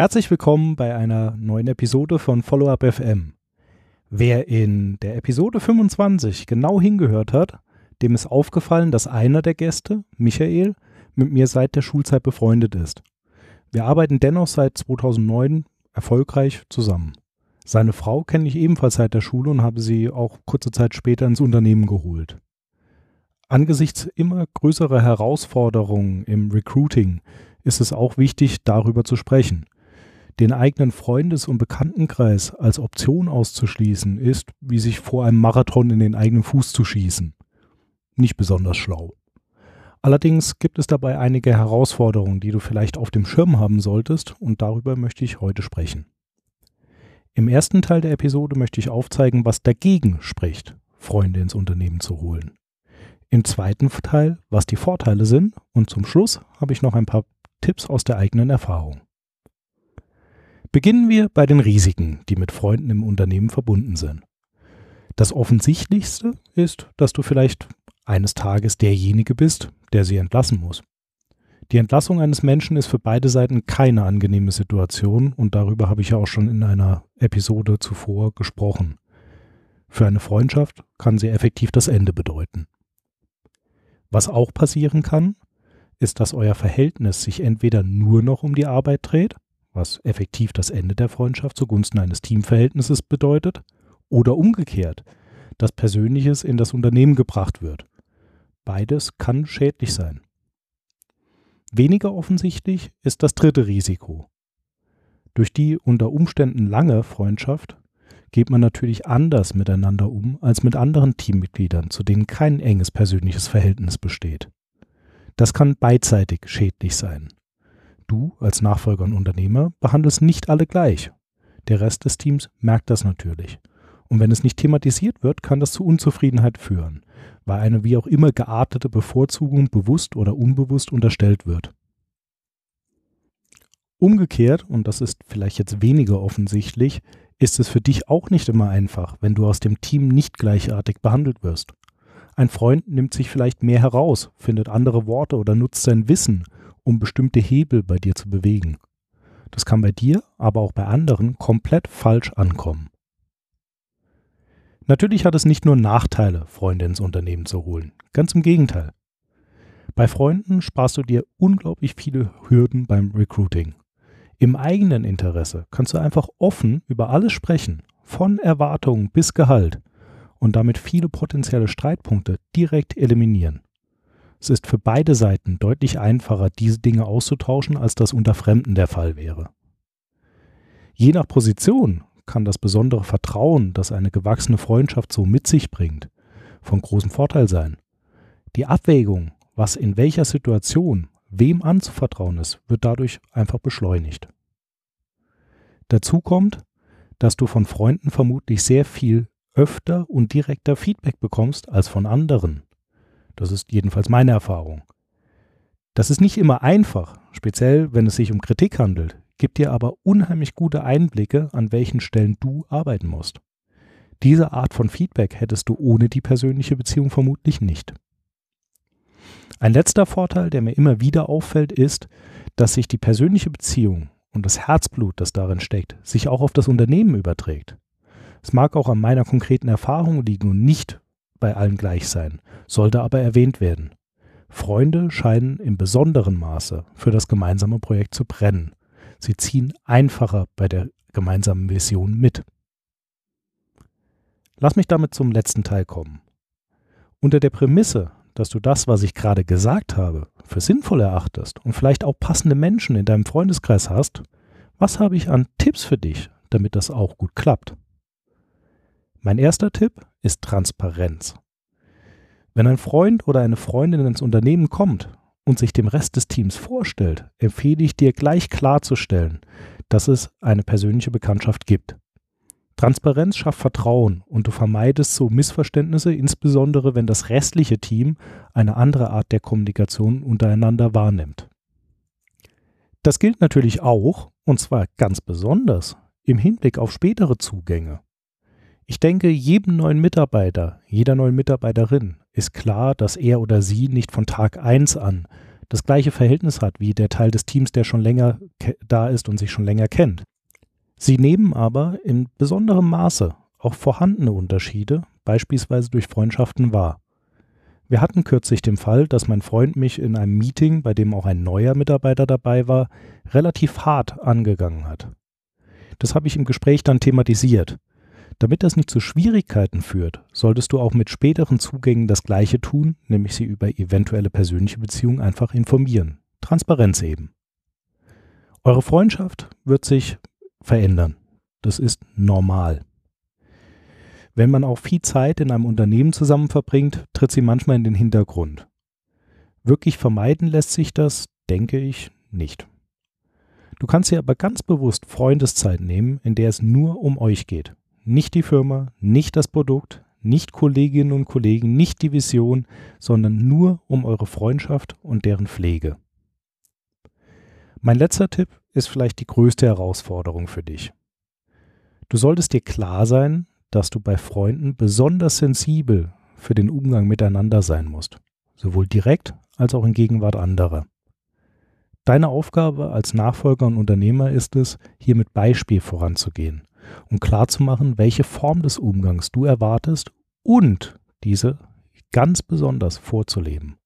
Herzlich willkommen bei einer neuen Episode von Follow-up FM. Wer in der Episode 25 genau hingehört hat, dem ist aufgefallen, dass einer der Gäste, Michael, mit mir seit der Schulzeit befreundet ist. Wir arbeiten dennoch seit 2009 erfolgreich zusammen. Seine Frau kenne ich ebenfalls seit der Schule und habe sie auch kurze Zeit später ins Unternehmen geholt. Angesichts immer größerer Herausforderungen im Recruiting ist es auch wichtig, darüber zu sprechen – den eigenen Freundes- und Bekanntenkreis als Option auszuschließen, ist, wie sich vor einem Marathon in den eigenen Fuß zu schießen. Nicht besonders schlau. Allerdings gibt es dabei einige Herausforderungen, die du vielleicht auf dem Schirm haben solltest, und darüber möchte ich heute sprechen. Im ersten Teil der Episode möchte ich aufzeigen, was dagegen spricht, Freunde ins Unternehmen zu holen. Im zweiten Teil, was die Vorteile sind, und zum Schluss habe ich noch ein paar Tipps aus der eigenen Erfahrung. Beginnen wir bei den Risiken, die mit Freunden im Unternehmen verbunden sind. Das Offensichtlichste ist, dass du vielleicht eines Tages derjenige bist, der sie entlassen muss. Die Entlassung eines Menschen ist für beide Seiten keine angenehme Situation und darüber habe ich ja auch schon in einer Episode zuvor gesprochen. Für eine Freundschaft kann sie effektiv das Ende bedeuten. Was auch passieren kann, ist, dass euer Verhältnis sich entweder nur noch um die Arbeit dreht was effektiv das Ende der Freundschaft zugunsten eines Teamverhältnisses bedeutet, oder umgekehrt, dass Persönliches in das Unternehmen gebracht wird. Beides kann schädlich sein. Weniger offensichtlich ist das dritte Risiko. Durch die unter Umständen lange Freundschaft geht man natürlich anders miteinander um als mit anderen Teammitgliedern, zu denen kein enges persönliches Verhältnis besteht. Das kann beidseitig schädlich sein. Du als Nachfolger und Unternehmer behandelst nicht alle gleich. Der Rest des Teams merkt das natürlich. Und wenn es nicht thematisiert wird, kann das zu Unzufriedenheit führen, weil eine wie auch immer geartete Bevorzugung bewusst oder unbewusst unterstellt wird. Umgekehrt, und das ist vielleicht jetzt weniger offensichtlich, ist es für dich auch nicht immer einfach, wenn du aus dem Team nicht gleichartig behandelt wirst. Ein Freund nimmt sich vielleicht mehr heraus, findet andere Worte oder nutzt sein Wissen, um bestimmte Hebel bei dir zu bewegen. Das kann bei dir, aber auch bei anderen komplett falsch ankommen. Natürlich hat es nicht nur Nachteile, Freunde ins Unternehmen zu holen. Ganz im Gegenteil. Bei Freunden sparst du dir unglaublich viele Hürden beim Recruiting. Im eigenen Interesse kannst du einfach offen über alles sprechen, von Erwartungen bis Gehalt, und damit viele potenzielle Streitpunkte direkt eliminieren. Es ist für beide Seiten deutlich einfacher, diese Dinge auszutauschen, als das unter Fremden der Fall wäre. Je nach Position kann das besondere Vertrauen, das eine gewachsene Freundschaft so mit sich bringt, von großem Vorteil sein. Die Abwägung, was in welcher Situation wem anzuvertrauen ist, wird dadurch einfach beschleunigt. Dazu kommt, dass du von Freunden vermutlich sehr viel öfter und direkter Feedback bekommst als von anderen. Das ist jedenfalls meine Erfahrung. Das ist nicht immer einfach, speziell wenn es sich um Kritik handelt, gibt dir aber unheimlich gute Einblicke, an welchen Stellen du arbeiten musst. Diese Art von Feedback hättest du ohne die persönliche Beziehung vermutlich nicht. Ein letzter Vorteil, der mir immer wieder auffällt, ist, dass sich die persönliche Beziehung und das Herzblut, das darin steckt, sich auch auf das Unternehmen überträgt. Es mag auch an meiner konkreten Erfahrung liegen und nicht bei allen gleich sein, sollte aber erwähnt werden. Freunde scheinen im besonderen Maße für das gemeinsame Projekt zu brennen. Sie ziehen einfacher bei der gemeinsamen Vision mit. Lass mich damit zum letzten Teil kommen. Unter der Prämisse, dass du das, was ich gerade gesagt habe, für sinnvoll erachtest und vielleicht auch passende Menschen in deinem Freundeskreis hast, was habe ich an Tipps für dich, damit das auch gut klappt? Mein erster Tipp ist Transparenz. Wenn ein Freund oder eine Freundin ins Unternehmen kommt und sich dem Rest des Teams vorstellt, empfehle ich dir gleich klarzustellen, dass es eine persönliche Bekanntschaft gibt. Transparenz schafft Vertrauen und du vermeidest so Missverständnisse, insbesondere wenn das restliche Team eine andere Art der Kommunikation untereinander wahrnimmt. Das gilt natürlich auch, und zwar ganz besonders, im Hinblick auf spätere Zugänge. Ich denke, jedem neuen Mitarbeiter, jeder neuen Mitarbeiterin ist klar, dass er oder sie nicht von Tag 1 an das gleiche Verhältnis hat wie der Teil des Teams, der schon länger da ist und sich schon länger kennt. Sie nehmen aber in besonderem Maße auch vorhandene Unterschiede, beispielsweise durch Freundschaften, wahr. Wir hatten kürzlich den Fall, dass mein Freund mich in einem Meeting, bei dem auch ein neuer Mitarbeiter dabei war, relativ hart angegangen hat. Das habe ich im Gespräch dann thematisiert. Damit das nicht zu Schwierigkeiten führt, solltest du auch mit späteren Zugängen das Gleiche tun, nämlich sie über eventuelle persönliche Beziehungen einfach informieren. Transparenz eben. Eure Freundschaft wird sich verändern. Das ist normal. Wenn man auch viel Zeit in einem Unternehmen zusammen verbringt, tritt sie manchmal in den Hintergrund. Wirklich vermeiden lässt sich das, denke ich, nicht. Du kannst dir aber ganz bewusst Freundeszeit nehmen, in der es nur um euch geht. Nicht die Firma, nicht das Produkt, nicht Kolleginnen und Kollegen, nicht die Vision, sondern nur um eure Freundschaft und deren Pflege. Mein letzter Tipp ist vielleicht die größte Herausforderung für dich. Du solltest dir klar sein, dass du bei Freunden besonders sensibel für den Umgang miteinander sein musst, sowohl direkt als auch in Gegenwart anderer. Deine Aufgabe als Nachfolger und Unternehmer ist es, hier mit Beispiel voranzugehen und klarzumachen, welche Form des Umgangs du erwartest und diese ganz besonders vorzuleben.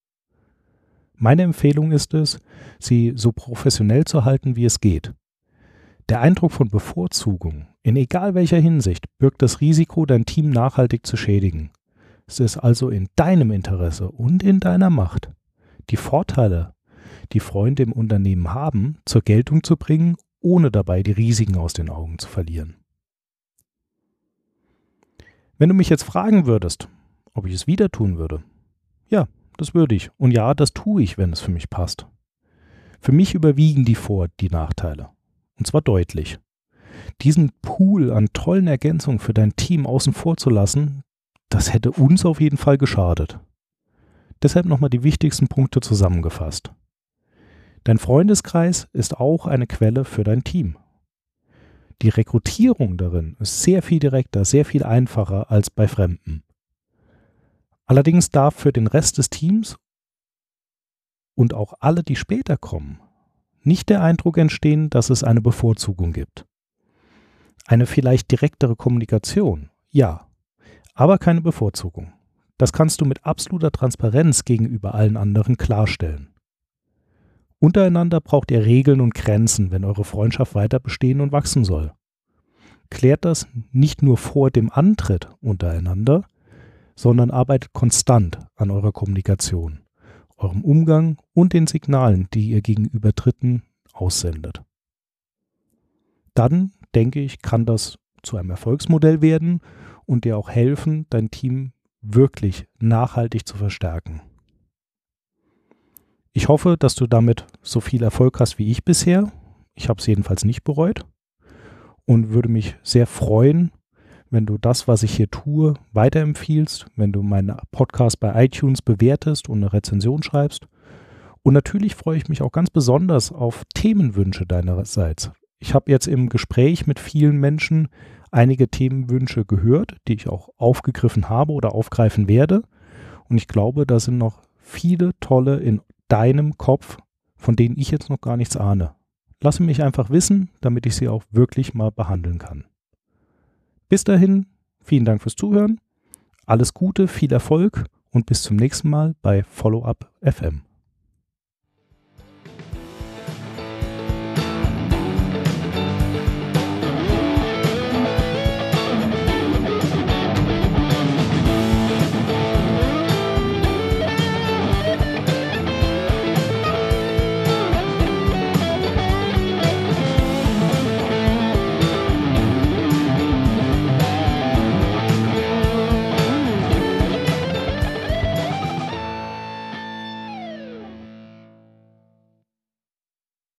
Meine Empfehlung ist es, sie so professionell zu halten, wie es geht. Der Eindruck von Bevorzugung in egal welcher Hinsicht birgt das Risiko, dein Team nachhaltig zu schädigen. Es ist also in deinem Interesse und in deiner Macht, die Vorteile, die Freunde im Unternehmen haben, zur Geltung zu bringen, ohne dabei die Risiken aus den Augen zu verlieren. Wenn du mich jetzt fragen würdest, ob ich es wieder tun würde, ja, das würde ich. Und ja, das tue ich, wenn es für mich passt. Für mich überwiegen die Vor- die Nachteile. Und zwar deutlich diesen Pool an tollen Ergänzungen für dein Team außen vor zu lassen, das hätte uns auf jeden Fall geschadet. Deshalb nochmal die wichtigsten Punkte zusammengefasst. Dein Freundeskreis ist auch eine Quelle für dein Team. Die Rekrutierung darin ist sehr viel direkter, sehr viel einfacher als bei Fremden. Allerdings darf für den Rest des Teams und auch alle, die später kommen, nicht der Eindruck entstehen, dass es eine Bevorzugung gibt. Eine vielleicht direktere Kommunikation, ja, aber keine Bevorzugung. Das kannst du mit absoluter Transparenz gegenüber allen anderen klarstellen. Untereinander braucht ihr Regeln und Grenzen, wenn eure Freundschaft weiter bestehen und wachsen soll. Klärt das nicht nur vor dem Antritt untereinander, sondern arbeitet konstant an eurer Kommunikation, eurem Umgang und den Signalen, die ihr gegenüber Dritten aussendet. Dann denke ich, kann das zu einem Erfolgsmodell werden und dir auch helfen, dein Team wirklich nachhaltig zu verstärken. Ich hoffe, dass du damit so viel Erfolg hast wie ich bisher. Ich habe es jedenfalls nicht bereut und würde mich sehr freuen, wenn du das, was ich hier tue, weiterempfiehlst, wenn du meinen Podcast bei iTunes bewertest und eine Rezension schreibst. Und natürlich freue ich mich auch ganz besonders auf Themenwünsche deinerseits. Ich habe jetzt im Gespräch mit vielen Menschen einige Themenwünsche gehört, die ich auch aufgegriffen habe oder aufgreifen werde. Und ich glaube, da sind noch viele tolle in deinem Kopf, von denen ich jetzt noch gar nichts ahne. Lasse mich einfach wissen, damit ich sie auch wirklich mal behandeln kann. Bis dahin, vielen Dank fürs Zuhören. Alles Gute, viel Erfolg und bis zum nächsten Mal bei Follow Up FM.